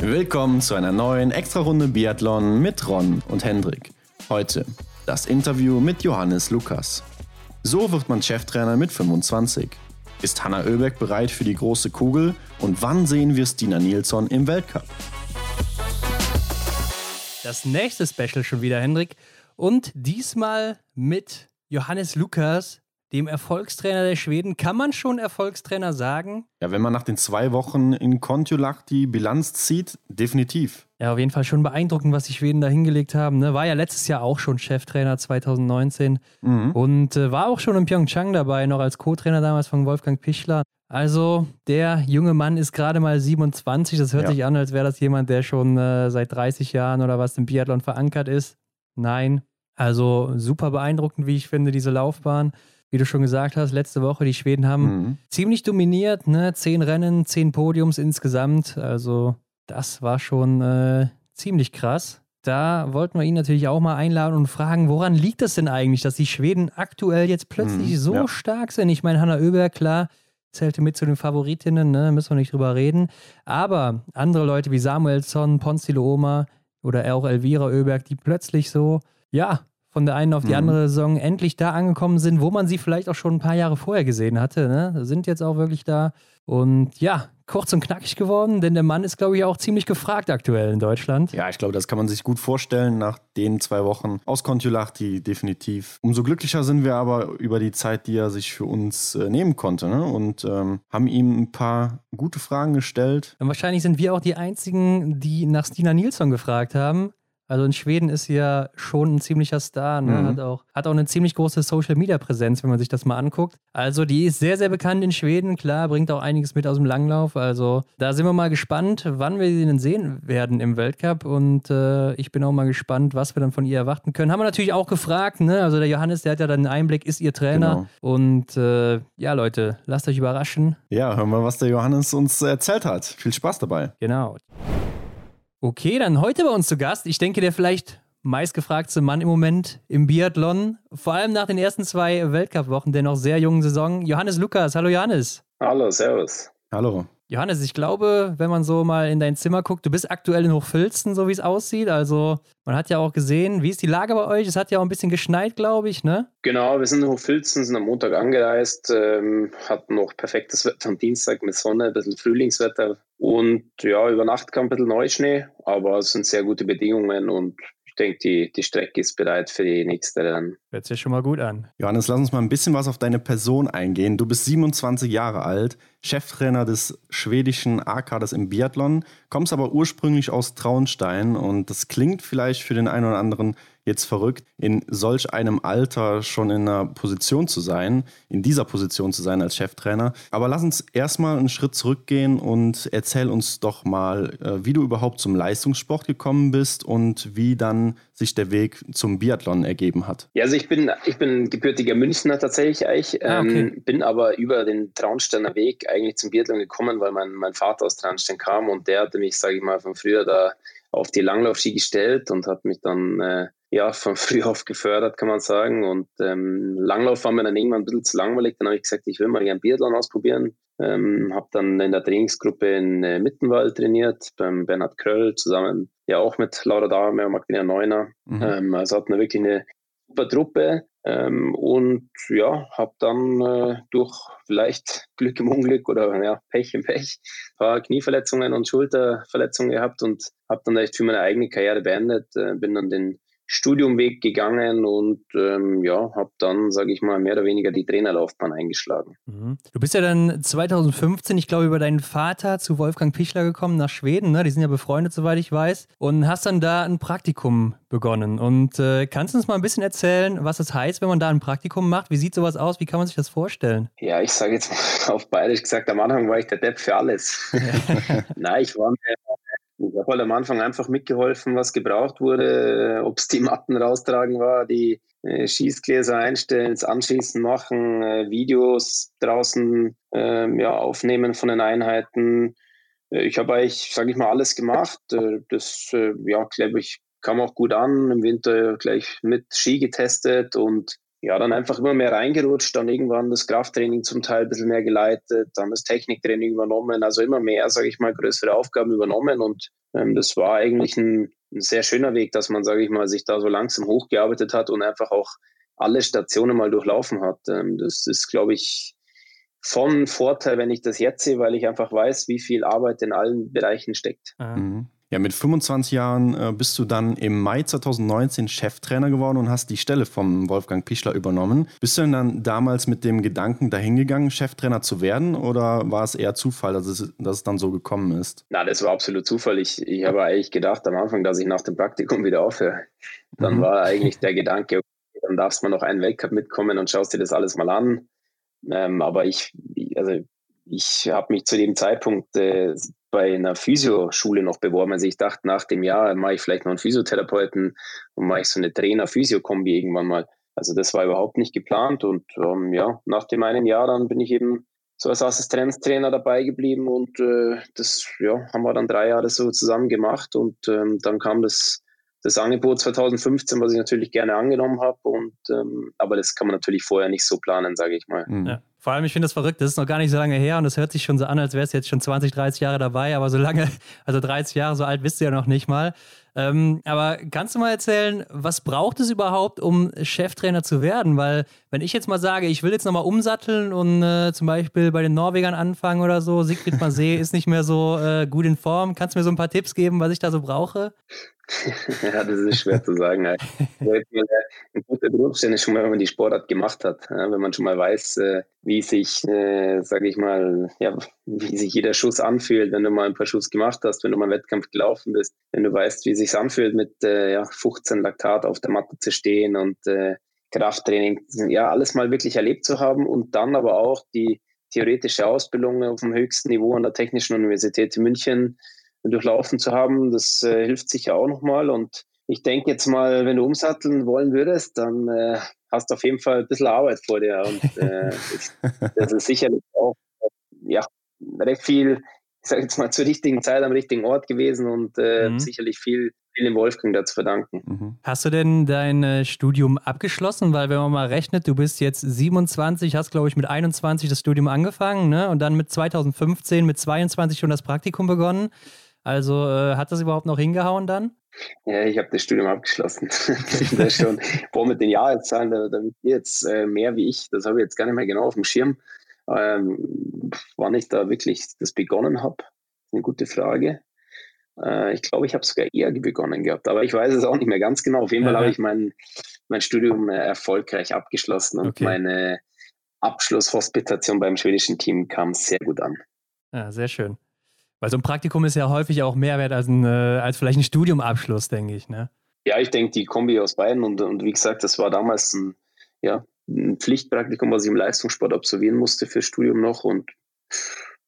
Willkommen zu einer neuen Extra-Runde Biathlon mit Ron und Hendrik. Heute das Interview mit Johannes Lukas. So wird man Cheftrainer mit 25. Ist Hanna Oeberg bereit für die große Kugel? Und wann sehen wir Stina Nilsson im Weltcup? Das nächste Special schon wieder, Hendrik. Und diesmal mit Johannes Lukas, dem Erfolgstrainer der Schweden. Kann man schon Erfolgstrainer sagen? Ja, wenn man nach den zwei Wochen in Kontiolahti die Bilanz zieht, definitiv. Ja, auf jeden Fall schon beeindruckend, was die Schweden da hingelegt haben. Ne? War ja letztes Jahr auch schon Cheftrainer 2019 mhm. und äh, war auch schon in Pyeongchang dabei, noch als Co-Trainer damals von Wolfgang Pichler. Also, der junge Mann ist gerade mal 27. Das hört ja. sich an, als wäre das jemand, der schon äh, seit 30 Jahren oder was im Biathlon verankert ist. Nein. Also, super beeindruckend, wie ich finde, diese Laufbahn wie du schon gesagt hast, letzte Woche, die Schweden haben mhm. ziemlich dominiert, ne? Zehn Rennen, zehn Podiums insgesamt. Also, das war schon äh, ziemlich krass. Da wollten wir ihn natürlich auch mal einladen und fragen, woran liegt das denn eigentlich, dass die Schweden aktuell jetzt plötzlich mhm, so ja. stark sind? Ich meine, Hanna Oeberg, klar, zählte mit zu den Favoritinnen, ne? müssen wir nicht drüber reden. Aber andere Leute wie Samuelsson, Ponzi Oma oder auch Elvira Oeberg, die plötzlich so, ja, von der einen auf die mhm. andere Saison endlich da angekommen sind, wo man sie vielleicht auch schon ein paar Jahre vorher gesehen hatte. Ne? Sind jetzt auch wirklich da. Und ja, kurz und knackig geworden, denn der Mann ist, glaube ich, auch ziemlich gefragt aktuell in Deutschland. Ja, ich glaube, das kann man sich gut vorstellen nach den zwei Wochen aus Kontiolahti definitiv. Umso glücklicher sind wir aber über die Zeit, die er sich für uns äh, nehmen konnte ne? und ähm, haben ihm ein paar gute Fragen gestellt. Und wahrscheinlich sind wir auch die Einzigen, die nach Stina Nilsson gefragt haben. Also in Schweden ist sie ja schon ein ziemlicher Star, ne? mhm. hat, auch, hat auch eine ziemlich große Social-Media-Präsenz, wenn man sich das mal anguckt. Also die ist sehr, sehr bekannt in Schweden, klar, bringt auch einiges mit aus dem Langlauf. Also da sind wir mal gespannt, wann wir sie denn sehen werden im Weltcup. Und äh, ich bin auch mal gespannt, was wir dann von ihr erwarten können. Haben wir natürlich auch gefragt, ne? Also der Johannes, der hat ja dann einen Einblick, ist ihr Trainer. Genau. Und äh, ja, Leute, lasst euch überraschen. Ja, hören wir, was der Johannes uns erzählt hat. Viel Spaß dabei. Genau. Okay, dann heute bei uns zu Gast. Ich denke, der vielleicht meistgefragte Mann im Moment im Biathlon, vor allem nach den ersten zwei Weltcup-Wochen der noch sehr jungen Saison. Johannes Lukas. Hallo Johannes. Hallo, Servus. Hallo. Johannes, ich glaube, wenn man so mal in dein Zimmer guckt, du bist aktuell in Hochfilzen, so wie es aussieht. Also, man hat ja auch gesehen, wie ist die Lage bei euch? Es hat ja auch ein bisschen geschneit, glaube ich, ne? Genau, wir sind in Hochfilzen, sind am Montag angereist, ähm, hatten noch perfektes Wetter am Dienstag mit Sonne, ein bisschen Frühlingswetter. Und ja, über Nacht kam ein bisschen Neuschnee, aber es sind sehr gute Bedingungen und denke, die, die Strecke ist bereit für die nächste Rennen. Hört sich schon mal gut an. Johannes, lass uns mal ein bisschen was auf deine Person eingehen. Du bist 27 Jahre alt, Cheftrainer des schwedischen A-Kaders im Biathlon, kommst aber ursprünglich aus Traunstein und das klingt vielleicht für den einen oder anderen jetzt verrückt, in solch einem Alter schon in einer Position zu sein, in dieser Position zu sein als Cheftrainer. Aber lass uns erstmal einen Schritt zurückgehen und erzähl uns doch mal, äh, wie du überhaupt zum Leistungssport gekommen bist und wie dann sich der Weg zum Biathlon ergeben hat. Ja, also ich bin, ich bin gebürtiger Münchner tatsächlich eigentlich, ah, okay. ähm, bin aber über den Traunsteiner Weg eigentlich zum Biathlon gekommen, weil mein, mein Vater aus Traunstein kam und der hatte mich, sage ich mal, von früher da auf die Langlaufski gestellt und hat mich dann äh, ja, von früh auf gefördert, kann man sagen. Und ähm, Langlauf war mir dann irgendwann ein bisschen zu langweilig. Dann habe ich gesagt, ich will mal gerne Biathlon ausprobieren. Ähm, habe dann in der Trainingsgruppe in äh, Mittenwald trainiert, beim Bernhard Kröll, zusammen ja auch mit Laura Dahme und Magdalena Neuner. Mhm. Ähm, also hatten wir wirklich eine super Truppe. Ähm, und ja, habe dann äh, durch vielleicht Glück im Unglück oder ja, Pech im Pech ein paar Knieverletzungen und Schulterverletzungen gehabt und habe dann echt für meine eigene Karriere beendet. Äh, bin dann den Studiumweg gegangen und ähm, ja, habe dann, sage ich mal, mehr oder weniger die Trainerlaufbahn eingeschlagen. Mhm. Du bist ja dann 2015, ich glaube, über deinen Vater zu Wolfgang Pichler gekommen nach Schweden. Ne? Die sind ja befreundet, soweit ich weiß. Und hast dann da ein Praktikum begonnen. Und äh, kannst du uns mal ein bisschen erzählen, was das heißt, wenn man da ein Praktikum macht? Wie sieht sowas aus? Wie kann man sich das vorstellen? Ja, ich sage jetzt mal auf bayerisch gesagt, am Anfang war ich der Depp für alles. Nein, ich war mir habe halt am Anfang einfach mitgeholfen, was gebraucht wurde, ob es die Matten raustragen war, die äh, Schießgläser einstellen, das Anschießen machen, äh, Videos draußen äh, ja, aufnehmen von den Einheiten. Äh, ich habe eigentlich, sage ich mal, alles gemacht. Äh, das, äh, ja, glaube ich, kam auch gut an. Im Winter gleich mit Ski getestet und ja, dann einfach immer mehr reingerutscht, dann irgendwann das Krafttraining zum Teil ein bisschen mehr geleitet, dann das Techniktraining übernommen, also immer mehr, sage ich mal, größere Aufgaben übernommen und ähm, das war eigentlich ein, ein, sehr schöner Weg, dass man, sage ich mal, sich da so langsam hochgearbeitet hat und einfach auch alle Stationen mal durchlaufen hat. Ähm, das ist, glaube ich, von Vorteil, wenn ich das jetzt sehe, weil ich einfach weiß, wie viel Arbeit in allen Bereichen steckt. Mhm. Ja, mit 25 Jahren äh, bist du dann im Mai 2019 Cheftrainer geworden und hast die Stelle vom Wolfgang Pichler übernommen. Bist du denn dann damals mit dem Gedanken dahingegangen, Cheftrainer zu werden oder war es eher Zufall, dass es, dass es dann so gekommen ist? Na, das war absolut Zufall. Ich, ich habe eigentlich gedacht am Anfang, dass ich nach dem Praktikum wieder aufhöre. Dann mhm. war eigentlich der Gedanke, okay, dann darfst du mal noch einen Weltcup mitkommen und schaust dir das alles mal an. Ähm, aber ich, also ich habe mich zu dem Zeitpunkt äh, bei einer Physioschule noch beworben. Also ich dachte, nach dem Jahr mache ich vielleicht noch einen Physiotherapeuten und mache ich so eine Trainer-Physio-Kombi irgendwann mal. Also das war überhaupt nicht geplant. Und ähm, ja, nach dem einen Jahr dann bin ich eben so als Assistenztrainer dabei geblieben und äh, das ja, haben wir dann drei Jahre so zusammen gemacht. Und ähm, dann kam das, das Angebot 2015, was ich natürlich gerne angenommen habe. Und ähm, aber das kann man natürlich vorher nicht so planen, sage ich mal. Mhm. Ja. Vor allem, ich finde das verrückt, das ist noch gar nicht so lange her und das hört sich schon so an, als wärst du jetzt schon 20, 30 Jahre dabei, aber so lange, also 30 Jahre, so alt bist du ja noch nicht mal. Ähm, aber kannst du mal erzählen, was braucht es überhaupt, um Cheftrainer zu werden? Weil, wenn ich jetzt mal sage, ich will jetzt nochmal umsatteln und äh, zum Beispiel bei den Norwegern anfangen oder so, Siegfried Masé ist nicht mehr so äh, gut in Form. Kannst du mir so ein paar Tipps geben, was ich da so brauche? ja, das ist schwer zu sagen. Ein guter Berufsstand ist schon mal, wenn man die Sportart gemacht hat. wenn man schon mal weiß, äh, wie sich, äh, sage ich mal, ja, wie sich jeder Schuss anfühlt, wenn du mal ein paar Schuss gemacht hast, wenn du mal einen Wettkampf gelaufen bist, wenn du weißt, wie sich anfühlt, mit äh, ja, 15 Laktat auf der Matte zu stehen und äh, Krafttraining, ja, alles mal wirklich erlebt zu haben und dann aber auch die theoretische Ausbildung auf dem höchsten Niveau an der Technischen Universität München durchlaufen zu haben. Das äh, hilft sicher auch nochmal. Und ich denke jetzt mal, wenn du umsatteln wollen würdest, dann äh, hast du auf jeden Fall ein bisschen Arbeit vor dir. Und äh, das ist sicherlich auch ja, recht viel, ich sage jetzt mal, zur richtigen Zeit am richtigen Ort gewesen und äh, mhm. sicherlich viel viel dem Wolfgang dazu verdanken. Mhm. Hast du denn dein äh, Studium abgeschlossen? Weil wenn man mal rechnet, du bist jetzt 27, hast glaube ich mit 21 das Studium angefangen ne? und dann mit 2015 mit 22 schon das Praktikum begonnen. Also äh, hat das überhaupt noch hingehauen dann? Ja, ich habe das Studium abgeschlossen. das schon, boah, mit den Jahreszahlen, da, da jetzt äh, mehr wie ich, das habe ich jetzt gar nicht mehr genau auf dem Schirm. Ähm, wann ich da wirklich das begonnen habe, ist eine gute Frage. Äh, ich glaube, ich habe sogar eher begonnen gehabt, aber ich weiß es auch nicht mehr ganz genau. Auf jeden Fall habe ich mein, mein Studium äh, erfolgreich abgeschlossen und okay. meine Abschlusshospitation beim schwedischen Team kam sehr gut an. Ja, sehr schön. Weil so ein Praktikum ist ja häufig auch mehr wert als, ein, äh, als vielleicht ein Studiumabschluss, denke ich. Ne? Ja, ich denke, die Kombi aus beiden. Und, und wie gesagt, das war damals ein, ja, ein Pflichtpraktikum, was ich im Leistungssport absolvieren musste fürs Studium noch. Und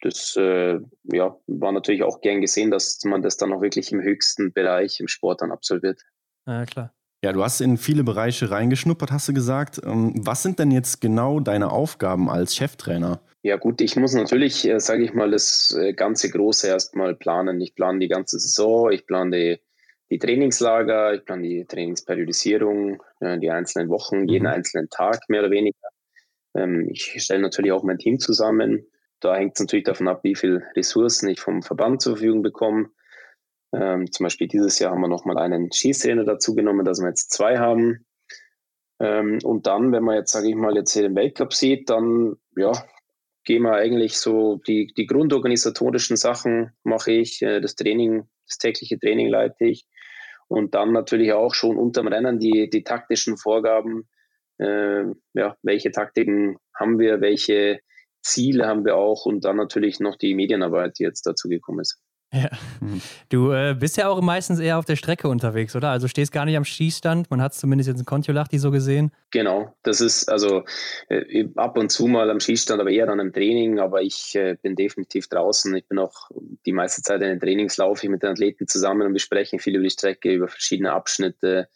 das äh, ja, war natürlich auch gern gesehen, dass man das dann auch wirklich im höchsten Bereich im Sport dann absolviert. Ja, klar. Ja, du hast in viele Bereiche reingeschnuppert, hast du gesagt. Ähm, was sind denn jetzt genau deine Aufgaben als Cheftrainer? Ja gut, ich muss natürlich, äh, sage ich mal, das äh, ganze Große erstmal planen. Ich plane die ganze Saison, ich plane die, die Trainingslager, ich plane die Trainingsperiodisierung, äh, die einzelnen Wochen, jeden mhm. einzelnen Tag mehr oder weniger. Ähm, ich stelle natürlich auch mein Team zusammen. Da hängt es natürlich davon ab, wie viele Ressourcen ich vom Verband zur Verfügung bekomme. Ähm, zum Beispiel dieses Jahr haben wir nochmal einen Schießtrainer dazu genommen, dass wir jetzt zwei haben. Ähm, und dann, wenn man jetzt, sage ich mal, jetzt hier den Weltcup sieht, dann ja, gehen wir eigentlich so die, die grundorganisatorischen Sachen mache ich, äh, das Training, das tägliche Training leite ich und dann natürlich auch schon unterm Rennen die, die taktischen Vorgaben, äh, ja, welche Taktiken haben wir, welche Ziele haben wir auch und dann natürlich noch die Medienarbeit, die jetzt dazu gekommen ist. Ja. Mhm. Du äh, bist ja auch meistens eher auf der Strecke unterwegs, oder? Also stehst gar nicht am Schießstand. Man hat es zumindest jetzt in Kontiolahti so gesehen. Genau, das ist also äh, ab und zu mal am Schießstand, aber eher dann im Training. Aber ich äh, bin definitiv draußen. Ich bin auch die meiste Zeit in den Trainings laufe ich mit den Athleten zusammen und besprechen viel über die Strecke, über verschiedene Abschnitte.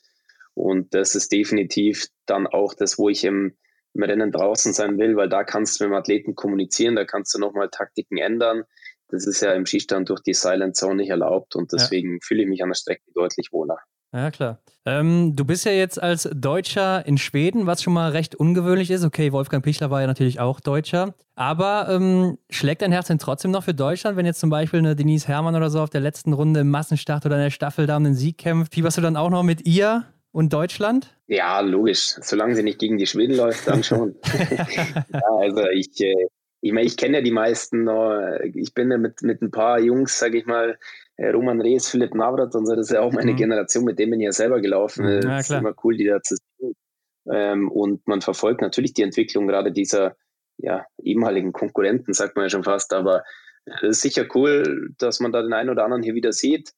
Und das ist definitiv dann auch das, wo ich im, im Rennen draußen sein will, weil da kannst du mit dem Athleten kommunizieren, da kannst du nochmal Taktiken ändern das ist ja im Skistand durch die Silent Zone nicht erlaubt und deswegen ja. fühle ich mich an der Strecke deutlich wohler. Ja, klar. Ähm, du bist ja jetzt als Deutscher in Schweden, was schon mal recht ungewöhnlich ist. Okay, Wolfgang Pichler war ja natürlich auch Deutscher. Aber ähm, schlägt dein Herz denn trotzdem noch für Deutschland, wenn jetzt zum Beispiel eine Denise Herrmann oder so auf der letzten Runde im Massenstart oder in der Staffel da um den Sieg kämpft? Fieberst du dann auch noch mit ihr und Deutschland? Ja, logisch. Solange sie nicht gegen die Schweden läuft, dann schon. ja, also ich, äh, ich meine, ich kenne ja die meisten. Ich bin ja mit, mit ein paar Jungs, sage ich mal, äh, Roman Rees, Philipp Navrat und so, das ist ja auch meine mhm. Generation, mit dem bin ich ja selber gelaufen. Mhm. Ja, ist immer cool, die da zu sehen. Ähm, und man verfolgt natürlich die Entwicklung gerade dieser ja, ehemaligen Konkurrenten, sagt man ja schon fast, aber es ist sicher cool, dass man da den einen oder anderen hier wieder sieht.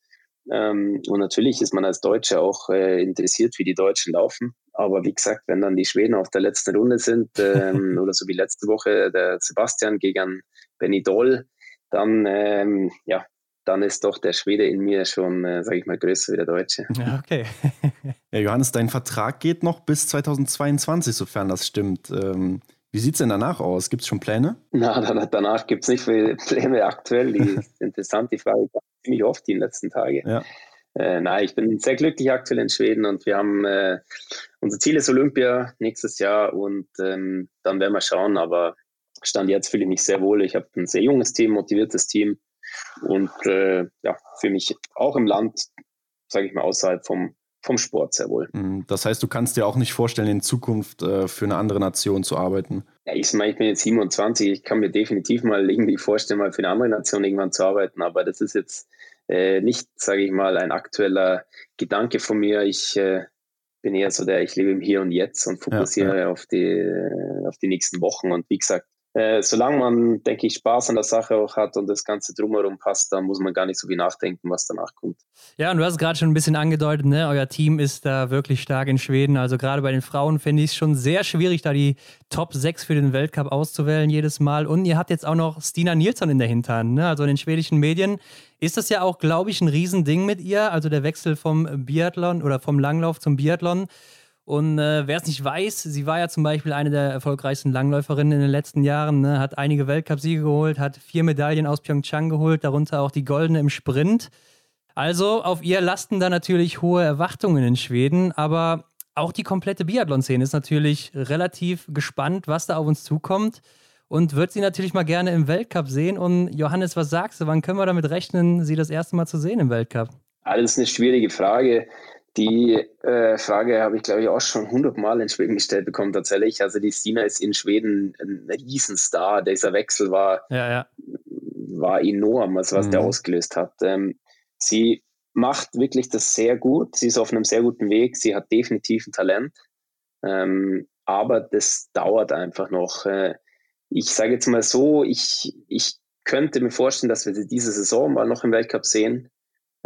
Ähm, und natürlich ist man als Deutsche auch äh, interessiert, wie die Deutschen laufen. Aber wie gesagt, wenn dann die Schweden auf der letzten Runde sind, ähm, oder so wie letzte Woche der Sebastian gegen Benny Doll, dann ähm, ja, dann ist doch der Schwede in mir schon, äh, sage ich mal, größer wie der Deutsche. Ja, okay. ja, Johannes, dein Vertrag geht noch bis 2022, sofern das stimmt. Ähm, wie sieht es denn danach aus? Gibt es schon Pläne? Na, danach gibt es nicht viele Pläne aktuell. Die ist interessant, die Frage ziemlich oft die letzten Tage. Ja. Äh, nein, ich bin sehr glücklich aktuell in Schweden und wir haben äh, unser Ziel ist Olympia nächstes Jahr und ähm, dann werden wir schauen. Aber Stand jetzt fühle ich mich sehr wohl. Ich habe ein sehr junges Team, motiviertes Team und äh, ja, für mich auch im Land, sage ich mal, außerhalb vom, vom Sport sehr wohl. Mhm. Das heißt, du kannst dir auch nicht vorstellen, in Zukunft äh, für eine andere Nation zu arbeiten? Ja, ich meine, ich bin jetzt 27, ich kann mir definitiv mal irgendwie vorstellen, mal für eine andere Nation irgendwann zu arbeiten, aber das ist jetzt äh, nicht, sage ich mal, ein aktueller Gedanke von mir. Ich äh, bin eher so der, ich lebe im Hier und Jetzt und fokussiere ja, ja. Auf, die, auf die nächsten Wochen. Und wie gesagt, äh, solange man, denke ich, Spaß an der Sache auch hat und das Ganze drumherum passt, dann muss man gar nicht so viel nachdenken, was danach kommt. Ja, und du hast gerade schon ein bisschen angedeutet, ne? euer Team ist da wirklich stark in Schweden. Also gerade bei den Frauen finde ich es schon sehr schwierig, da die Top 6 für den Weltcup auszuwählen jedes Mal. Und ihr habt jetzt auch noch Stina Nilsson in der Hinterhand. Ne? Also in den schwedischen Medien ist das ja auch, glaube ich, ein Riesending mit ihr. Also der Wechsel vom Biathlon oder vom Langlauf zum Biathlon. Und äh, wer es nicht weiß, sie war ja zum Beispiel eine der erfolgreichsten Langläuferinnen in den letzten Jahren, ne? hat einige Weltcupsiege geholt, hat vier Medaillen aus Pyeongchang geholt, darunter auch die goldene im Sprint. Also auf ihr lasten da natürlich hohe Erwartungen in Schweden, aber auch die komplette Biathlon-Szene ist natürlich relativ gespannt, was da auf uns zukommt und wird sie natürlich mal gerne im Weltcup sehen. Und Johannes, was sagst du, wann können wir damit rechnen, sie das erste Mal zu sehen im Weltcup? Alles eine schwierige Frage. Die äh, Frage habe ich, glaube ich, auch schon hundertmal in Schweden gestellt bekommen, tatsächlich. Also die Stina ist in Schweden ein Riesenstar. Dieser Wechsel war, ja, ja. war enorm, also was mhm. der ausgelöst hat. Ähm, sie macht wirklich das sehr gut. Sie ist auf einem sehr guten Weg. Sie hat definitiv ein Talent. Ähm, aber das dauert einfach noch. Äh, ich sage jetzt mal so, ich, ich könnte mir vorstellen, dass wir sie diese Saison mal noch im Weltcup sehen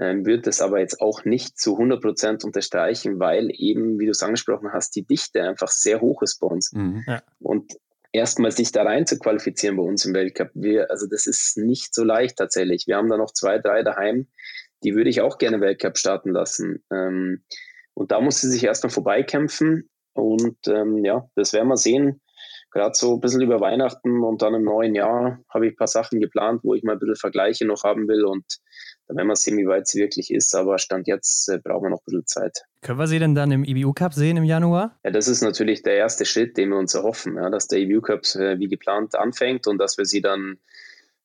ähm, würde das aber jetzt auch nicht zu 100 Prozent unterstreichen, weil eben, wie du es angesprochen hast, die Dichte einfach sehr hoch ist bei uns. Mhm. Ja. Und erstmal sich da rein zu qualifizieren bei uns im Weltcup, wir, also das ist nicht so leicht tatsächlich. Wir haben da noch zwei, drei daheim, die würde ich auch gerne Weltcup starten lassen. Ähm, und da muss sie sich erstmal vorbeikämpfen. Und ähm, ja, das werden wir sehen. Gerade so ein bisschen über Weihnachten und dann im neuen Jahr habe ich ein paar Sachen geplant, wo ich mal ein bisschen Vergleiche noch haben will. Und werden wir sehen, wie weit sie wirklich ist. Aber Stand jetzt äh, brauchen wir noch ein bisschen Zeit. Können wir sie denn dann im IBU Cup sehen im Januar? Ja, das ist natürlich der erste Schritt, den wir uns erhoffen, ja, dass der IBU Cup äh, wie geplant anfängt und dass wir sie dann,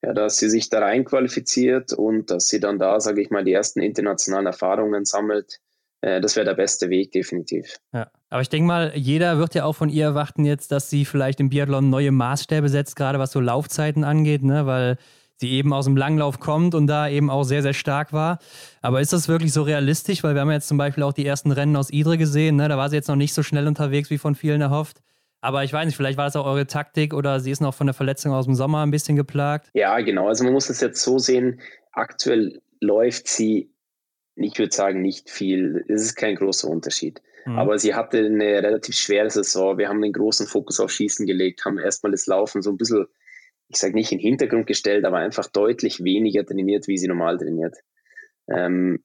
ja, dass sie sich da rein qualifiziert und dass sie dann da, sage ich mal, die ersten internationalen Erfahrungen sammelt. Äh, das wäre der beste Weg, definitiv. Ja. Aber ich denke mal, jeder wird ja auch von ihr erwarten jetzt, dass sie vielleicht im Biathlon neue Maßstäbe setzt, gerade was so Laufzeiten angeht, ne? weil sie eben aus dem Langlauf kommt und da eben auch sehr, sehr stark war. Aber ist das wirklich so realistisch? Weil wir haben jetzt zum Beispiel auch die ersten Rennen aus Idre gesehen. Ne? Da war sie jetzt noch nicht so schnell unterwegs, wie von vielen erhofft. Aber ich weiß nicht, vielleicht war das auch eure Taktik oder sie ist noch von der Verletzung aus dem Sommer ein bisschen geplagt. Ja, genau. Also man muss das jetzt so sehen. Aktuell läuft sie, ich würde sagen, nicht viel. Es ist kein großer Unterschied. Mhm. Aber sie hatte eine relativ schwere Saison. Wir haben den großen Fokus auf Schießen gelegt, haben erstmal das Laufen so ein bisschen ich sage nicht in den Hintergrund gestellt, aber einfach deutlich weniger trainiert, wie sie normal trainiert. Ähm,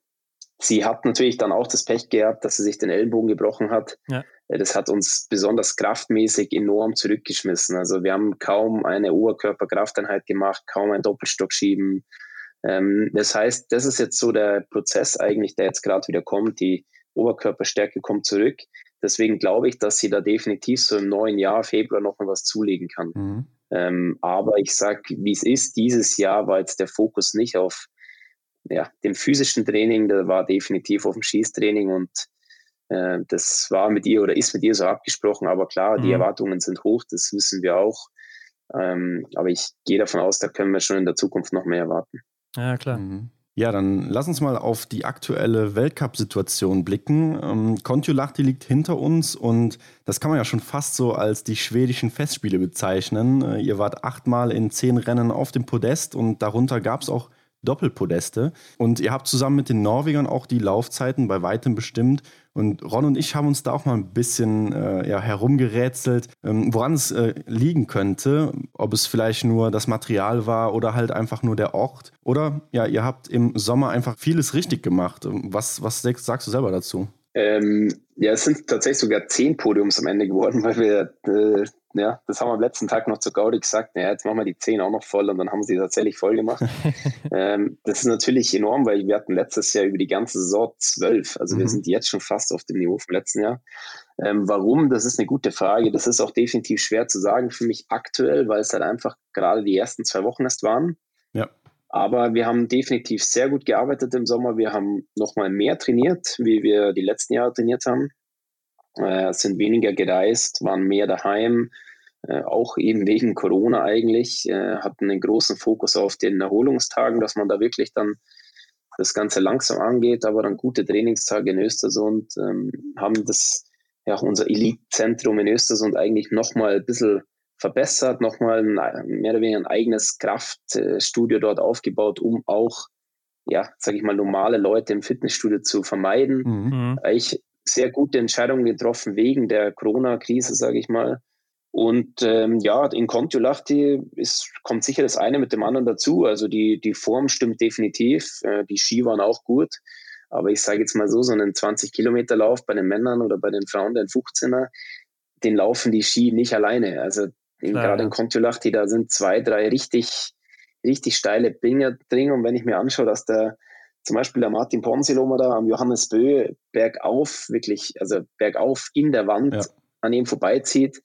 sie hat natürlich dann auch das Pech gehabt, dass sie sich den Ellenbogen gebrochen hat. Ja. Äh, das hat uns besonders kraftmäßig enorm zurückgeschmissen. Also wir haben kaum eine Oberkörperkrafteinheit gemacht, kaum ein Doppelstock schieben. Ähm, das heißt, das ist jetzt so der Prozess eigentlich, der jetzt gerade wieder kommt. Die Oberkörperstärke kommt zurück. Deswegen glaube ich, dass sie da definitiv so im neuen Jahr, Februar, noch mal was zulegen kann. Mhm. Ähm, aber ich sage, wie es ist, dieses Jahr war jetzt der Fokus nicht auf ja, dem physischen Training, der war definitiv auf dem Schießtraining und äh, das war mit ihr oder ist mit ihr so abgesprochen. Aber klar, mhm. die Erwartungen sind hoch, das wissen wir auch. Ähm, aber ich gehe davon aus, da können wir schon in der Zukunft noch mehr erwarten. Ja, klar. Mhm. Ja, dann lass uns mal auf die aktuelle Weltcup-Situation blicken. Ähm, liegt hinter uns und das kann man ja schon fast so als die schwedischen Festspiele bezeichnen. Äh, ihr wart achtmal in zehn Rennen auf dem Podest und darunter gab es auch Doppelpodeste. Und ihr habt zusammen mit den Norwegern auch die Laufzeiten bei weitem bestimmt. Und Ron und ich haben uns da auch mal ein bisschen äh, ja, herumgerätselt, ähm, woran es äh, liegen könnte. Ob es vielleicht nur das Material war oder halt einfach nur der Ort. Oder ja, ihr habt im Sommer einfach vieles richtig gemacht. Was, was sagst du selber dazu? Ähm, ja, es sind tatsächlich sogar zehn Podiums am Ende geworden, weil wir äh, ja, das haben wir am letzten Tag noch zu Gaudi gesagt, ja, jetzt machen wir die 10 auch noch voll und dann haben sie tatsächlich voll gemacht. ähm, das ist natürlich enorm, weil wir hatten letztes Jahr über die ganze Saison 12. Also mhm. wir sind jetzt schon fast auf dem Niveau vom letzten Jahr. Ähm, warum? Das ist eine gute Frage. Das ist auch definitiv schwer zu sagen für mich aktuell, weil es halt einfach gerade die ersten zwei Wochen erst waren. Ja. Aber wir haben definitiv sehr gut gearbeitet im Sommer. Wir haben nochmal mehr trainiert, wie wir die letzten Jahre trainiert haben äh, sind weniger gereist, waren mehr daheim, äh, auch eben wegen Corona eigentlich, äh, hatten einen großen Fokus auf den Erholungstagen, dass man da wirklich dann das Ganze langsam angeht, aber dann gute Trainingstage in Östersund, ähm, haben das, ja, unser Elite-Zentrum in Östersund eigentlich nochmal ein bisschen verbessert, nochmal mehr oder weniger ein eigenes Kraftstudio dort aufgebaut, um auch, ja, sage ich mal, normale Leute im Fitnessstudio zu vermeiden. Mhm. Ich sehr gute Entscheidungen getroffen wegen der Corona-Krise, sage ich mal. Und ähm, ja, in Kontiolahti ist, kommt sicher das eine mit dem anderen dazu. Also die, die Form stimmt definitiv. Äh, die Ski waren auch gut. Aber ich sage jetzt mal so, so einen 20-Kilometer-Lauf bei den Männern oder bei den Frauen, den 15er, den laufen die Ski nicht alleine. Also gerade in Kontiolahti, da sind zwei, drei richtig, richtig steile Dinger drin. Und wenn ich mir anschaue, dass der zum Beispiel der Martin Ponsilomer da am Johannes Bö bergauf, wirklich, also bergauf in der Wand ja. an ihm vorbeizieht,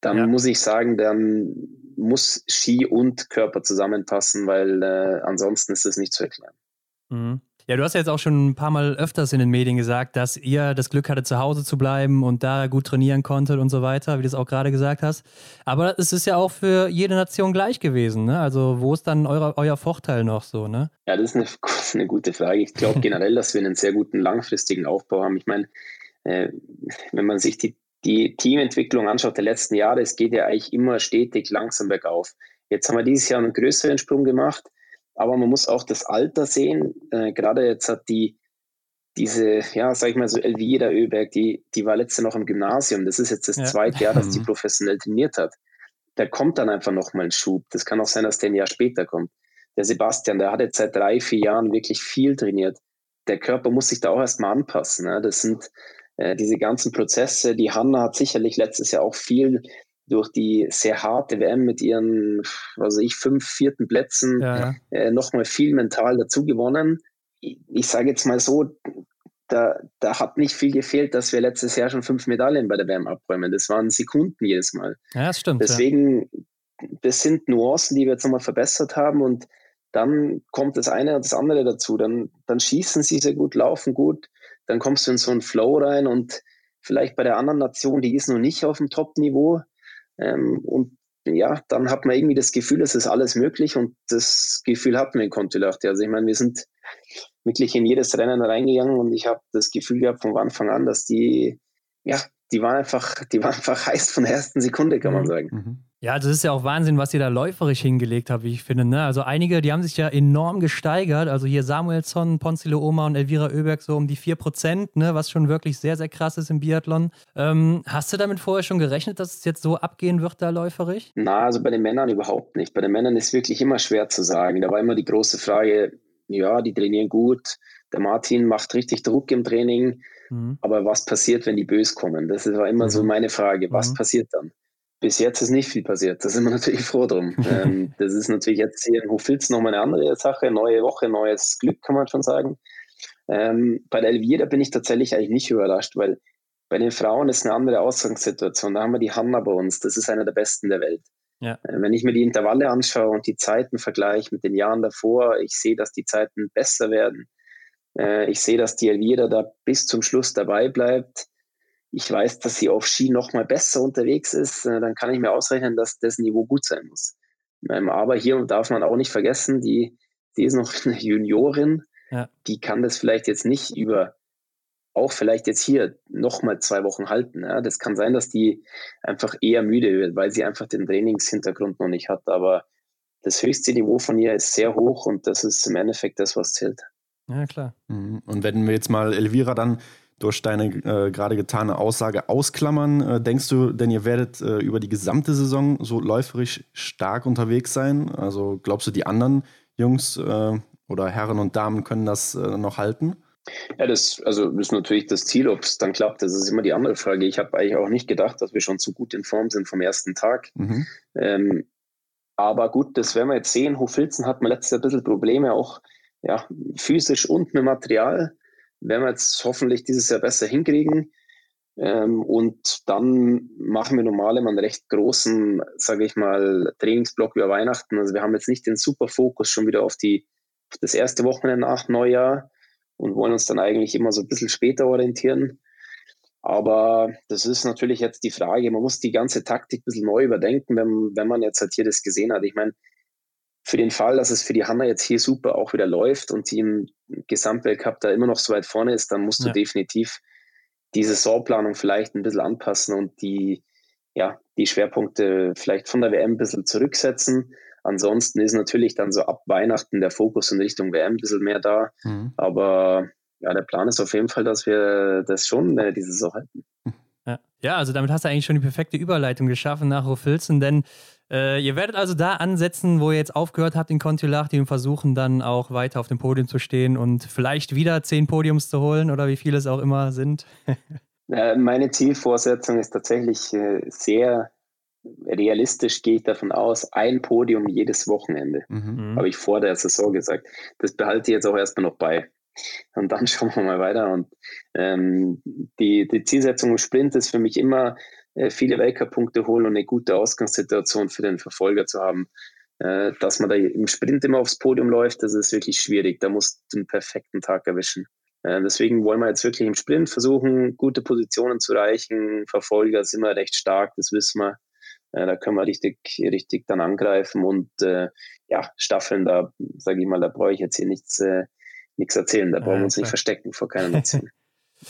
dann ja. muss ich sagen, dann muss Ski und Körper zusammenpassen, weil äh, ansonsten ist es nicht zu erklären. Mhm. Ja, du hast ja jetzt auch schon ein paar Mal öfters in den Medien gesagt, dass ihr das Glück hattet, zu Hause zu bleiben und da gut trainieren konntet und so weiter, wie du es auch gerade gesagt hast. Aber es ist ja auch für jede Nation gleich gewesen. Ne? Also, wo ist dann euer, euer Vorteil noch so? Ne? Ja, das ist eine, eine gute Frage. Ich glaube generell, dass wir einen sehr guten langfristigen Aufbau haben. Ich meine, äh, wenn man sich die, die Teamentwicklung anschaut der letzten Jahre, es geht ja eigentlich immer stetig langsam bergauf. Jetzt haben wir dieses Jahr einen größeren Sprung gemacht aber man muss auch das Alter sehen. Äh, gerade jetzt hat die, diese, ja, sag ich mal so, Elvira Öberg, die, die war letzte noch im Gymnasium. Das ist jetzt das ja. zweite Jahr, dass die professionell trainiert hat. Da kommt dann einfach nochmal ein Schub. Das kann auch sein, dass der ein Jahr später kommt. Der Sebastian, der hat jetzt seit drei, vier Jahren wirklich viel trainiert. Der Körper muss sich da auch erstmal anpassen. Ne? Das sind äh, diese ganzen Prozesse. Die Hanna hat sicherlich letztes Jahr auch viel durch die sehr harte WM mit ihren, was weiß ich, fünf vierten Plätzen ja. äh, nochmal viel mental dazu gewonnen. Ich, ich sage jetzt mal so, da, da hat nicht viel gefehlt, dass wir letztes Jahr schon fünf Medaillen bei der WM abräumen. Das waren Sekunden jedes Mal. Ja, das stimmt. Deswegen, ja. das sind Nuancen, die wir jetzt nochmal verbessert haben und dann kommt das eine und das andere dazu. Dann, dann schießen sie sehr gut, laufen gut, dann kommst du in so einen Flow rein und vielleicht bei der anderen Nation, die ist noch nicht auf dem Top-Niveau, ähm, und ja, dann hat man irgendwie das Gefühl, es ist alles möglich und das Gefühl hatten wir in Kontiolahti. Also ich meine, wir sind wirklich in jedes Rennen reingegangen und ich habe das Gefühl gehabt von Anfang an, dass die, ja, die waren einfach, die waren einfach heiß von der ersten Sekunde, kann man mhm. sagen. Mhm. Ja, das ist ja auch Wahnsinn, was ihr da läuferisch hingelegt habt, wie ich finde. Ne? Also einige, die haben sich ja enorm gesteigert. Also hier Samuelsson, Ponzilo Oma und Elvira Oeberg so um die 4%, ne? was schon wirklich sehr, sehr krass ist im Biathlon. Ähm, hast du damit vorher schon gerechnet, dass es jetzt so abgehen wird da läuferisch? Na, also bei den Männern überhaupt nicht. Bei den Männern ist wirklich immer schwer zu sagen. Da war immer die große Frage, ja, die trainieren gut. Der Martin macht richtig Druck im Training. Mhm. Aber was passiert, wenn die bös kommen? Das war immer mhm. so meine Frage. Was mhm. passiert dann? Bis jetzt ist nicht viel passiert. Da sind wir natürlich froh drum. ähm, das ist natürlich jetzt hier in Hochfilz nochmal eine andere Sache. Neue Woche, neues Glück, kann man schon sagen. Ähm, bei der Elvira bin ich tatsächlich eigentlich nicht überrascht, weil bei den Frauen ist eine andere Ausgangssituation. Da haben wir die Hanna bei uns. Das ist eine der besten der Welt. Ja. Äh, wenn ich mir die Intervalle anschaue und die Zeiten vergleiche mit den Jahren davor, ich sehe, dass die Zeiten besser werden. Äh, ich sehe, dass die Elvira da bis zum Schluss dabei bleibt. Ich weiß, dass sie auf Ski noch mal besser unterwegs ist. Äh, dann kann ich mir ausrechnen, dass das Niveau gut sein muss. Ähm, aber hier darf man auch nicht vergessen, die, die ist noch eine Juniorin. Ja. Die kann das vielleicht jetzt nicht über auch vielleicht jetzt hier nochmal zwei Wochen halten. Ja. Das kann sein, dass die einfach eher müde wird, weil sie einfach den Trainingshintergrund noch nicht hat. Aber das höchste Niveau von ihr ist sehr hoch und das ist im Endeffekt das, was zählt. Ja, klar. Mhm. Und wenn wir jetzt mal Elvira dann durch deine äh, gerade getane Aussage ausklammern, äh, denkst du, denn ihr werdet äh, über die gesamte Saison so läuferisch stark unterwegs sein? Also glaubst du, die anderen Jungs äh, oder Herren und Damen können das äh, noch halten? Ja, das also ist natürlich das Ziel, ob es dann klappt. Das ist immer die andere Frage. Ich habe eigentlich auch nicht gedacht, dass wir schon so gut in Form sind vom ersten Tag. Mhm. Ähm, aber gut, das werden wir jetzt sehen. Hofilzen hat man letztes Jahr ein bisschen Probleme, auch ja, physisch und mit Material. Werden wir jetzt hoffentlich dieses Jahr besser hinkriegen. Ähm, und dann machen wir normal immer einen recht großen, sage ich mal, Trainingsblock über Weihnachten. Also wir haben jetzt nicht den super Fokus schon wieder auf die auf das erste Wochenende nach Neujahr, und wollen uns dann eigentlich immer so ein bisschen später orientieren. Aber das ist natürlich jetzt die Frage, man muss die ganze Taktik ein bisschen neu überdenken, wenn, wenn man jetzt halt hier das gesehen hat. Ich meine, für den Fall, dass es für die Hanna jetzt hier super auch wieder läuft und die im Gesamtweltcup da immer noch so weit vorne ist, dann musst ja. du definitiv die Saisonplanung vielleicht ein bisschen anpassen und die, ja, die Schwerpunkte vielleicht von der WM ein bisschen zurücksetzen Ansonsten ist natürlich dann so ab Weihnachten der Fokus in Richtung WM ein bisschen mehr da. Mhm. Aber ja, der Plan ist auf jeden Fall, dass wir das schon äh, diese Saison halten. Ja. also damit hast du eigentlich schon die perfekte Überleitung geschaffen nach Rofilzen, denn äh, ihr werdet also da ansetzen, wo ihr jetzt aufgehört habt in Kontiolahti und versuchen dann auch weiter auf dem Podium zu stehen und vielleicht wieder zehn Podiums zu holen oder wie viele es auch immer sind. Meine Zielvorsetzung ist tatsächlich äh, sehr realistisch gehe ich davon aus, ein Podium jedes Wochenende. Mhm. Habe ich vor der Saison gesagt. Das behalte ich jetzt auch erstmal noch bei. Und dann schauen wir mal weiter. Und ähm, die, die Zielsetzung im Sprint ist für mich immer, äh, viele Weltcup-Punkte holen und eine gute Ausgangssituation für den Verfolger zu haben. Äh, dass man da im Sprint immer aufs Podium läuft, das ist wirklich schwierig. Da muss den perfekten Tag erwischen. Äh, deswegen wollen wir jetzt wirklich im Sprint versuchen, gute Positionen zu erreichen. Verfolger sind immer recht stark, das wissen wir. Äh, da können wir richtig, richtig dann angreifen und äh, ja, Staffeln, da sage ich mal, da brauche ich jetzt hier nichts, äh, nichts erzählen. Da brauchen wir uns nicht verstecken vor keiner Nation.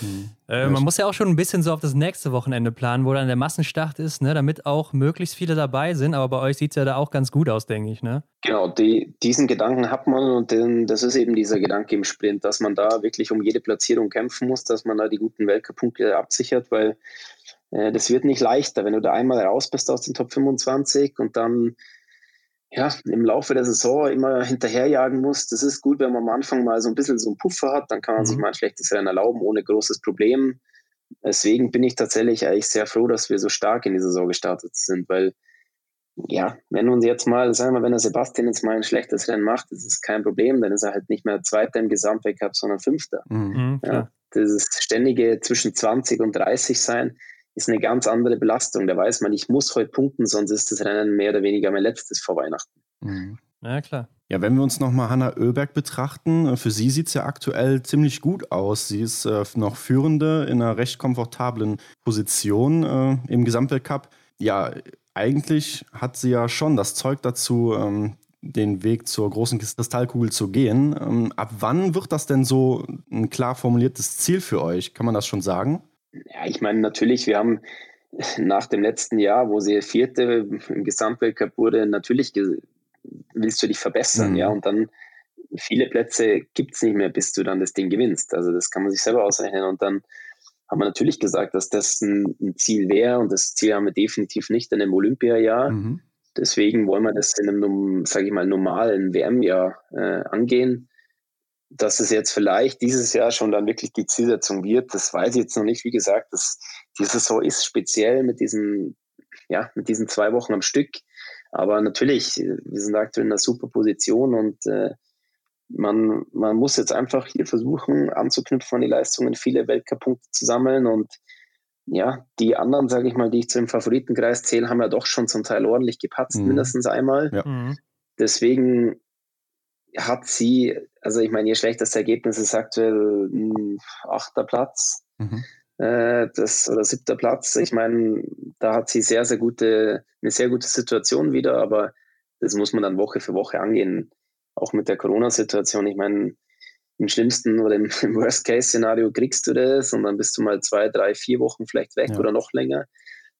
Mhm. Äh, man muss ja auch schon ein bisschen so auf das nächste Wochenende planen, wo dann der Massenstart ist, ne, damit auch möglichst viele dabei sind. Aber bei euch sieht es ja da auch ganz gut aus, denke ich. Ne? Genau, die, diesen Gedanken hat man und den, das ist eben dieser Gedanke im Sprint, dass man da wirklich um jede Platzierung kämpfen muss, dass man da die guten Weltcup-Punkte absichert, weil äh, das wird nicht leichter, wenn du da einmal raus bist aus den Top 25 und dann ja, im Laufe der Saison immer hinterherjagen musst. Das ist gut, wenn man am Anfang mal so ein bisschen so einen Puffer hat, dann kann man mhm. sich mal ein schlechtes Rennen erlauben, ohne großes Problem. Deswegen bin ich tatsächlich eigentlich sehr froh, dass wir so stark in die Saison gestartet sind, weil ja, wenn uns jetzt mal, sagen wir, wenn der Sebastian jetzt mal ein schlechtes Rennen macht, das ist kein Problem, dann ist er halt nicht mehr Zweiter im Gesamtweltcup, sondern Fünfter. Mhm, mhm ja, das ständige zwischen 20 und 30 sein, ist eine ganz andere Belastung. Da weiß man, ich muss heute punkten, sonst ist das Rennen mehr oder weniger mein letztes vor Weihnachten. Mhm. Ja, klar. Ja, wenn wir uns nochmal Hanna Oeberg betrachten, äh, für sie sieht es ja aktuell ziemlich gut aus. Sie ist äh, noch Führende in einer recht komfortablen Position äh, im Gesamtweltcup. Ja, eigentlich hat sie ja schon das Zeug dazu, ähm, den Weg zur großen Kristallkugel zu gehen. Ähm, ab wann wird das denn so ein klar formuliertes Ziel für euch? Kann man das schon sagen? Ja, ich meine, natürlich, wir haben nach dem letzten Jahr, wo sie Vierte im Gesamtweltcup wurde, natürlich willst du dich verbessern, mhm. ja, und dann viele Plätze gibt es nicht mehr, bis du dann das Ding gewinnst. Also das kann man sich selber ausrechnen. Und dann haben wir natürlich gesagt, dass das ein, ein Ziel wäre und das Ziel haben wir definitiv nicht in einem Olympiajahr. Mhm. Deswegen wollen wir das in einem, sage ich mal, normalen WM-Jahr äh, angehen dass es jetzt vielleicht dieses Jahr schon dann wirklich die Zielsetzung wird, das weiß ich jetzt noch nicht. Wie gesagt, das, die Saison ist speziell mit diesen, ja, mit diesen zwei Wochen am Stück. Aber natürlich, wir sind aktuell in einer super Position und äh, man, man muss jetzt einfach hier versuchen, anzuknüpfen an die Leistungen, viele Weltcup-Punkte zu sammeln und ja, die anderen, sage ich mal, die ich zu dem Favoritenkreis zähle, haben ja doch schon zum Teil ordentlich gepatzt, mhm. mindestens einmal. Ja. Mhm. Deswegen hat sie, also ich meine, ihr schlechtes Ergebnis ist aktuell ein achter Platz. Mhm. Äh, das, oder siebter Platz. Ich meine, da hat sie sehr, sehr gute, eine sehr gute Situation wieder, aber das muss man dann Woche für Woche angehen. Auch mit der Corona-Situation. Ich meine, im schlimmsten oder im, im Worst-Case-Szenario kriegst du das und dann bist du mal zwei, drei, vier Wochen vielleicht weg ja. oder noch länger.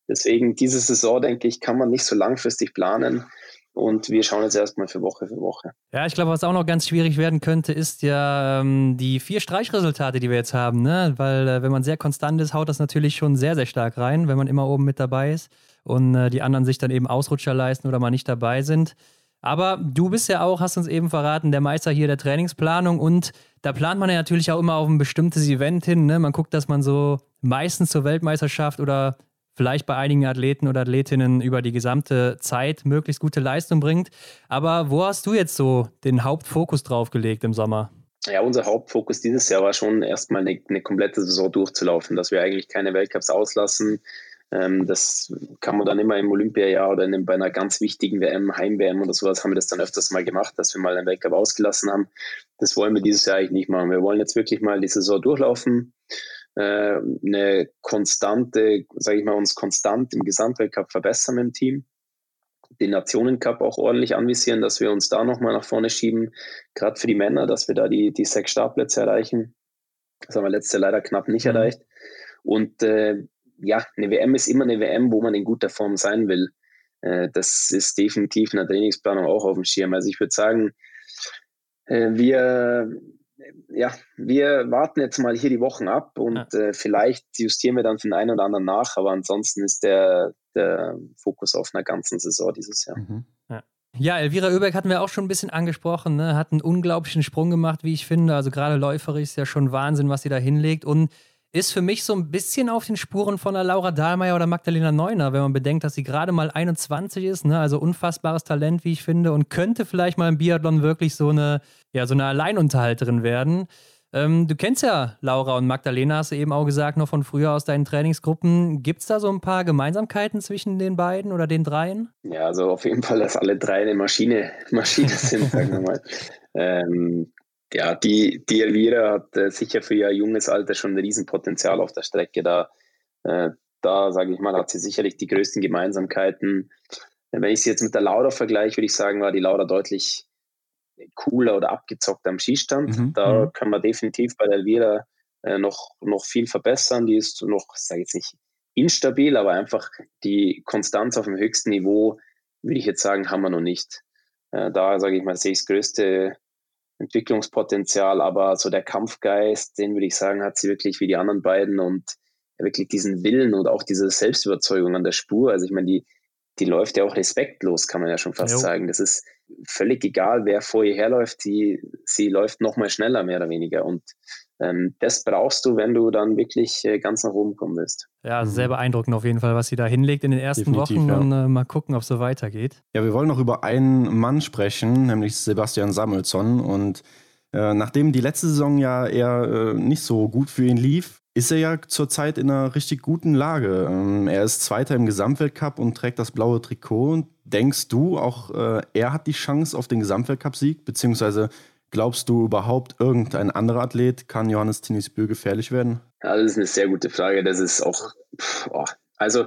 Deswegen, diese Saison, denke ich, kann man nicht so langfristig planen. Und wir schauen jetzt erstmal für Woche für Woche. Ja, ich glaube, was auch noch ganz schwierig werden könnte, ist ja ähm, die vier Streichresultate, die wir jetzt haben. Ne? Weil, äh, wenn man sehr konstant ist, haut das natürlich schon sehr, sehr stark rein, wenn man immer oben mit dabei ist und äh, die anderen sich dann eben Ausrutscher leisten oder mal nicht dabei sind. Aber du bist ja auch, hast uns eben verraten, der Meister hier der Trainingsplanung und da plant man ja natürlich auch immer auf ein bestimmtes Event hin. Ne? Man guckt, dass man so meistens zur Weltmeisterschaft oder vielleicht bei einigen Athleten oder Athletinnen über die gesamte Zeit möglichst gute Leistung bringt. Aber wo hast du jetzt so den Hauptfokus drauf gelegt im Sommer? Ja, unser Hauptfokus dieses Jahr war schon erstmal eine, eine komplette Saison durchzulaufen, dass wir eigentlich keine Weltcups auslassen. Ähm, das kann man dann immer im Olympiajahr oder in, bei einer ganz wichtigen WM, Heim-WM oder sowas, haben wir das dann öfters mal gemacht, dass wir mal einen Weltcup ausgelassen haben. Das wollen wir dieses Jahr eigentlich nicht machen. Wir wollen jetzt wirklich mal die Saison durchlaufen eine konstante, sage ich mal, uns konstant im Gesamtweltcup verbessern im Team. Den Nationencup auch ordentlich anvisieren, dass wir uns da nochmal nach vorne schieben, gerade für die Männer, dass wir da die, die sechs Startplätze erreichen. Das haben wir letztes Jahr leider knapp nicht mhm. erreicht. Und äh, ja, eine WM ist immer eine WM, wo man in guter Form sein will. Äh, das ist definitiv in der Trainingsplanung auch auf dem Schirm. Also ich würde sagen, äh, wir ja, wir warten jetzt mal hier die Wochen ab und ja. äh, vielleicht justieren wir dann für den einen oder anderen nach, aber ansonsten ist der, der Fokus auf einer ganzen Saison dieses Jahr. Mhm. Ja. Ja, Elvira Oeberg hatten wir auch schon ein bisschen angesprochen, ne? hat einen unglaublichen Sprung gemacht, wie ich finde. Also gerade läuferisch ist ja schon Wahnsinn, was sie da hinlegt. Und ist für mich so ein bisschen auf den Spuren von der Laura Dahlmeier oder Magdalena Neuner, wenn man bedenkt, dass sie gerade mal 21 ist, ne? also unfassbares Talent, wie ich finde, und könnte vielleicht mal im Biathlon wirklich so eine, ja, so eine Alleinunterhalterin werden. Ähm, du kennst ja Laura und Magdalena, hast du eben auch gesagt, noch von früher aus deinen Trainingsgruppen. Gibt es da so ein paar Gemeinsamkeiten zwischen den beiden oder den dreien? Ja, also auf jeden Fall, dass alle drei eine Maschine, Maschine sind, sagen wir mal. Ähm, ja, die, die Elvira hat äh, sicher für ihr junges Alter schon ein Riesenpotenzial auf der Strecke. Da, äh, da sage ich mal, hat sie sicherlich die größten Gemeinsamkeiten. Wenn ich sie jetzt mit der Laura vergleiche, würde ich sagen, war die Laura deutlich cooler oder abgezockter am Skistand. Mhm. Da mhm. können wir definitiv bei der Elvira äh, noch, noch viel verbessern. Die ist noch, ich sage jetzt nicht instabil, aber einfach die Konstanz auf dem höchsten Niveau, würde ich jetzt sagen, haben wir noch nicht. Äh, da, sage ich mal, sehe ich das größte Entwicklungspotenzial, aber so der Kampfgeist, den würde ich sagen, hat sie wirklich wie die anderen beiden und wirklich diesen Willen und auch diese Selbstüberzeugung an der Spur. Also ich meine, die, die läuft ja auch respektlos, kann man ja schon fast jo. sagen. Das ist völlig egal, wer vor ihr herläuft, sie, sie läuft noch mal schneller, mehr oder weniger. Und das brauchst du, wenn du dann wirklich äh, ganz nach oben kommen willst. Ja, also sehr beeindruckend auf jeden Fall, was sie da hinlegt in den ersten Definitiv, Wochen ja. und äh, mal gucken, ob es so weitergeht. Ja, wir wollen noch über einen Mann sprechen, nämlich Sebastian Samuelsson. Und äh, nachdem die letzte Saison ja eher äh, nicht so gut für ihn lief, ist er ja zurzeit in einer richtig guten Lage. Ähm, er ist Zweiter im Gesamtweltcup und trägt das blaue Trikot. Denkst du, auch äh, er hat die Chance auf den Gesamtweltcup-Sieg? Beziehungsweise glaubst du überhaupt, irgendein anderer Athlet kann Johannes Tinisbö gefährlich werden? Ja, das ist eine sehr gute Frage. Das ist auch, oh, also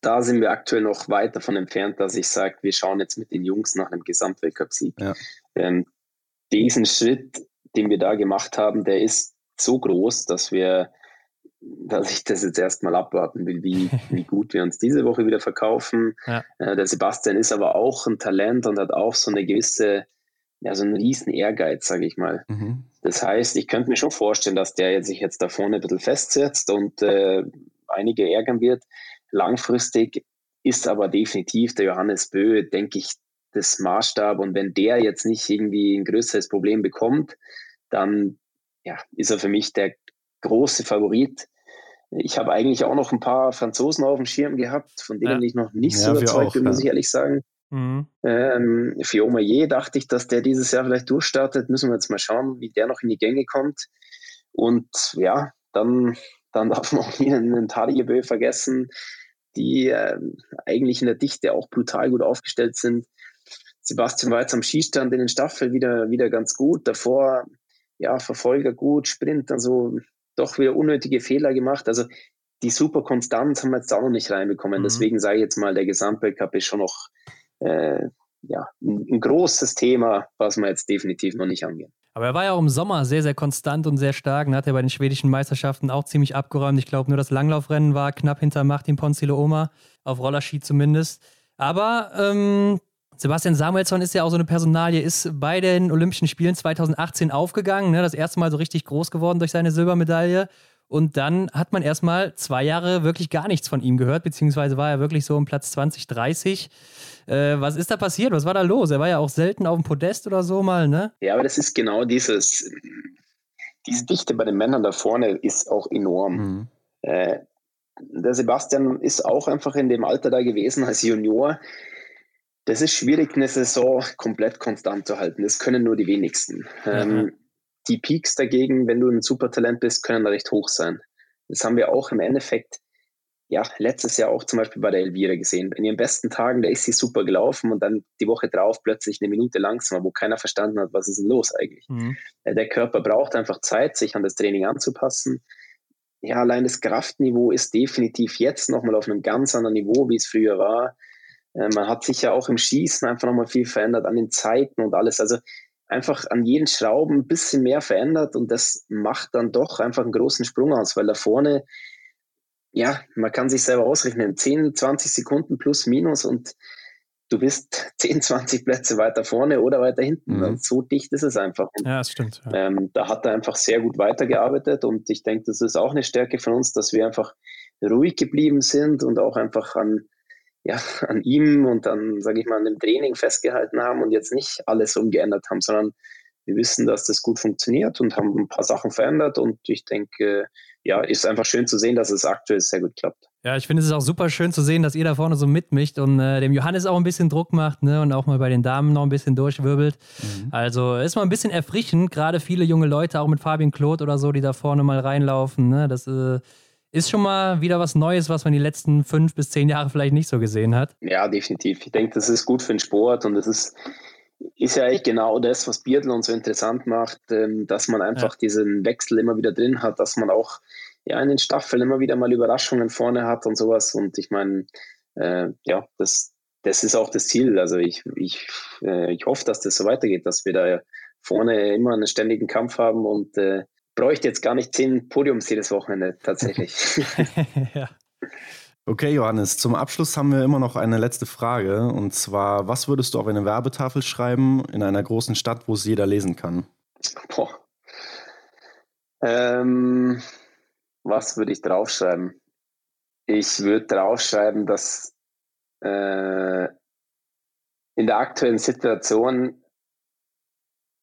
da sind wir aktuell noch weit davon entfernt, dass ich sage, wir schauen jetzt mit den Jungs nach einem Gesamtweltcup-Sieg. Ja. Ähm, diesen Schritt, den wir da gemacht haben, der ist so groß, dass wir, dass ich das jetzt erstmal abwarten will, wie, wie gut wir uns diese Woche wieder verkaufen. Ja. Äh, der Sebastian ist aber auch ein Talent und hat auch so eine gewisse, ja, so einen riesen Ehrgeiz, sage ich mal. Mhm. Das heißt, ich könnte mir schon vorstellen, dass der sich jetzt da vorne ein bisschen festsetzt und äh, einige ärgern wird. Langfristig ist aber definitiv der Johannes Bö, denke ich, das Maßstab. Und wenn der jetzt nicht irgendwie ein größeres Problem bekommt, dann ja, ist er für mich der große Favorit. Ich habe eigentlich auch noch ein paar Franzosen auf dem Schirm gehabt, von denen ja. ich noch nicht ja, so überzeugt bin, muss ich ehrlich sagen. Mhm. Ähm, Fioma Je dachte ich, dass der dieses Jahr vielleicht durchstartet. Müssen wir jetzt mal schauen, wie der noch in die Gänge kommt. Und ja, dann, dann darf man auch hier einen Tariebö vergessen, die äh, eigentlich in der Dichte auch brutal gut aufgestellt sind. Sebastian war jetzt am Schießstand in den Staffel wieder, wieder ganz gut. Davor, ja, Verfolger gut, Sprint, also doch wieder unnötige Fehler gemacht. Also die super Konstanz haben wir jetzt auch noch nicht reinbekommen. Mhm. Deswegen sage ich jetzt mal, der Gesamtweltcup ist schon noch äh, ja, ein, ein, großes Thema, was wir jetzt definitiv noch nicht angehen. Aber er war ja auch im Sommer sehr, sehr konstant und sehr stark und hat ja bei den schwedischen Meisterschaften auch ziemlich abgeräumt. Ich glaube, nur das Langlaufrennen war knapp hinter Martin Ponzilo Oma, auf Rollerski zumindest. Aber ähm, Sebastian Samuelsson ist ja auch so eine Personalie, ist bei den Olympischen Spielen 2018 aufgegangen, ne, das erste Mal so richtig groß geworden durch seine Silbermedaille. Und dann hat man erstmal zwei Jahre wirklich gar nichts von ihm gehört, beziehungsweise war er wirklich so um Platz 20, 30. Äh, was ist da passiert? Was war da los? Er war ja auch selten auf dem Podest oder so mal, ne? Ja, aber das ist genau dieses, diese Dichte bei den Männern da vorne ist auch enorm. Mhm. Äh, der Sebastian ist auch einfach in dem Alter da gewesen als Junior das ist schwierig, eine Saison komplett konstant zu halten. Das können nur die wenigsten. Mhm. Ähm, die Peaks dagegen, wenn du ein Supertalent bist, können recht hoch sein. Das haben wir auch im Endeffekt, ja, letztes Jahr auch zum Beispiel bei der Elvira gesehen. In ihren besten Tagen, da ist sie super gelaufen und dann die Woche drauf plötzlich eine Minute langsamer, wo keiner verstanden hat, was ist denn los eigentlich. Mhm. Äh, der Körper braucht einfach Zeit, sich an das Training anzupassen. Ja, allein das Kraftniveau ist definitiv jetzt nochmal auf einem ganz anderen Niveau, wie es früher war. Äh, man hat sich ja auch im Schießen einfach nochmal viel verändert, an den Zeiten und alles. Also einfach an jeden Schrauben ein bisschen mehr verändert und das macht dann doch einfach einen großen Sprung aus, weil da vorne, ja, man kann sich selber ausrechnen, 10, 20 Sekunden plus minus und du bist 10, 20 Plätze weiter vorne oder weiter hinten. Mhm. So dicht ist es einfach. Und, ja, das stimmt. Ja. Ähm, da hat er einfach sehr gut weitergearbeitet und ich denke, das ist auch eine Stärke von uns, dass wir einfach ruhig geblieben sind und auch einfach an ja, an ihm und an, sage ich mal, an dem Training festgehalten haben und jetzt nicht alles umgeändert haben, sondern wir wissen, dass das gut funktioniert und haben ein paar Sachen verändert und ich denke, ja, ist einfach schön zu sehen, dass es aktuell sehr gut klappt. Ja, ich finde es ist auch super schön zu sehen, dass ihr da vorne so mitmischt und äh, dem Johannes auch ein bisschen Druck macht ne, und auch mal bei den Damen noch ein bisschen durchwirbelt. Mhm. Also ist mal ein bisschen erfrischend, gerade viele junge Leute, auch mit Fabian Kloth oder so, die da vorne mal reinlaufen. Ne, das äh, ist schon mal wieder was Neues, was man die letzten fünf bis zehn Jahre vielleicht nicht so gesehen hat. Ja, definitiv. Ich denke, das ist gut für den Sport und das ist, ist ja eigentlich genau das, was Biathlon so interessant macht, ähm, dass man einfach ja. diesen Wechsel immer wieder drin hat, dass man auch ja, in den Staffeln immer wieder mal Überraschungen vorne hat und sowas. Und ich meine, äh, ja, das, das ist auch das Ziel. Also ich, ich, äh, ich hoffe, dass das so weitergeht, dass wir da vorne immer einen ständigen Kampf haben und äh, bräuchte jetzt gar nicht zehn Podiums jedes Wochenende tatsächlich. ja. Okay, Johannes, zum Abschluss haben wir immer noch eine letzte Frage. Und zwar, was würdest du auf eine Werbetafel schreiben in einer großen Stadt, wo es jeder lesen kann? Boah. Ähm, was würde ich draufschreiben? Ich würde draufschreiben, dass äh, in der aktuellen Situation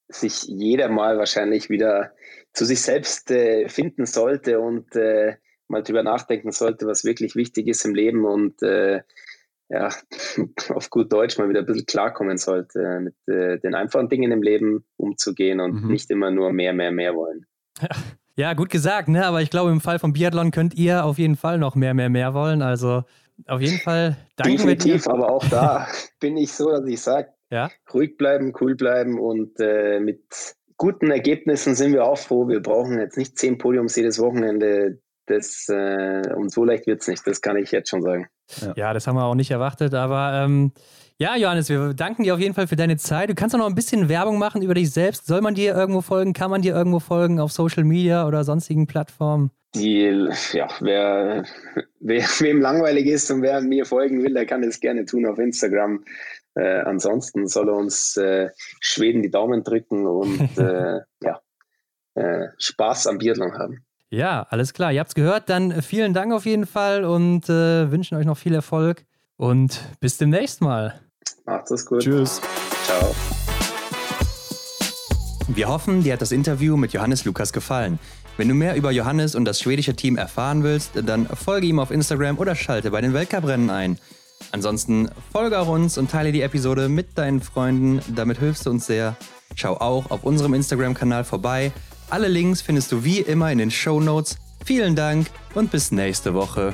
sich jeder mal wahrscheinlich wieder zu sich selbst äh, finden sollte und äh, mal drüber nachdenken sollte, was wirklich wichtig ist im Leben und äh, ja, auf gut Deutsch mal wieder ein bisschen klarkommen sollte, mit äh, den einfachen Dingen im Leben umzugehen und mhm. nicht immer nur mehr, mehr, mehr wollen. Ja, gut gesagt, ne? aber ich glaube, im Fall von Biathlon könnt ihr auf jeden Fall noch mehr, mehr, mehr wollen. Also auf jeden Fall danke. Definitiv, aber auch da bin ich so, dass ich sage, ja? ruhig bleiben, cool bleiben und äh, mit guten Ergebnissen sind wir auch froh. Wir brauchen jetzt nicht zehn Podiums jedes Wochenende. Das, äh, und so leicht wird es nicht, das kann ich jetzt schon sagen. Ja. ja, das haben wir auch nicht erwartet, aber ähm, ja, Johannes, wir danken dir auf jeden Fall für deine Zeit. Du kannst auch noch ein bisschen Werbung machen über dich selbst. Soll man dir irgendwo folgen? Kann man dir irgendwo folgen auf Social Media oder sonstigen Plattformen? Die, ja, wer, wer, wem langweilig ist und wer mir folgen will, der kann das gerne tun auf Instagram. Äh, ansonsten soll er uns äh, Schweden die Daumen drücken und äh, ja, äh, Spaß am Biathlon haben. Ja, alles klar. Ihr habt es gehört. Dann vielen Dank auf jeden Fall und äh, wünschen euch noch viel Erfolg und bis demnächst mal. Macht es gut. Tschüss. Ciao. Wir hoffen, dir hat das Interview mit Johannes Lukas gefallen. Wenn du mehr über Johannes und das schwedische Team erfahren willst, dann folge ihm auf Instagram oder schalte bei den Weltcuprennen ein. Ansonsten folge auch uns und teile die Episode mit deinen Freunden. Damit hilfst du uns sehr. Schau auch auf unserem Instagram-Kanal vorbei. Alle Links findest du wie immer in den Show Notes. Vielen Dank und bis nächste Woche.